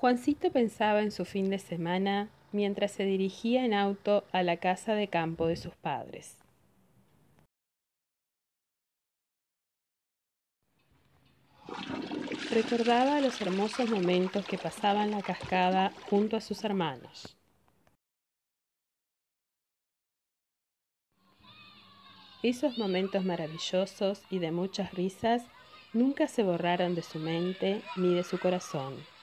Juancito pensaba en su fin de semana mientras se dirigía en auto a la casa de campo de sus padres. Recordaba los hermosos momentos que pasaba en la cascada junto a sus hermanos. Esos momentos maravillosos y de muchas risas nunca se borraron de su mente ni de su corazón.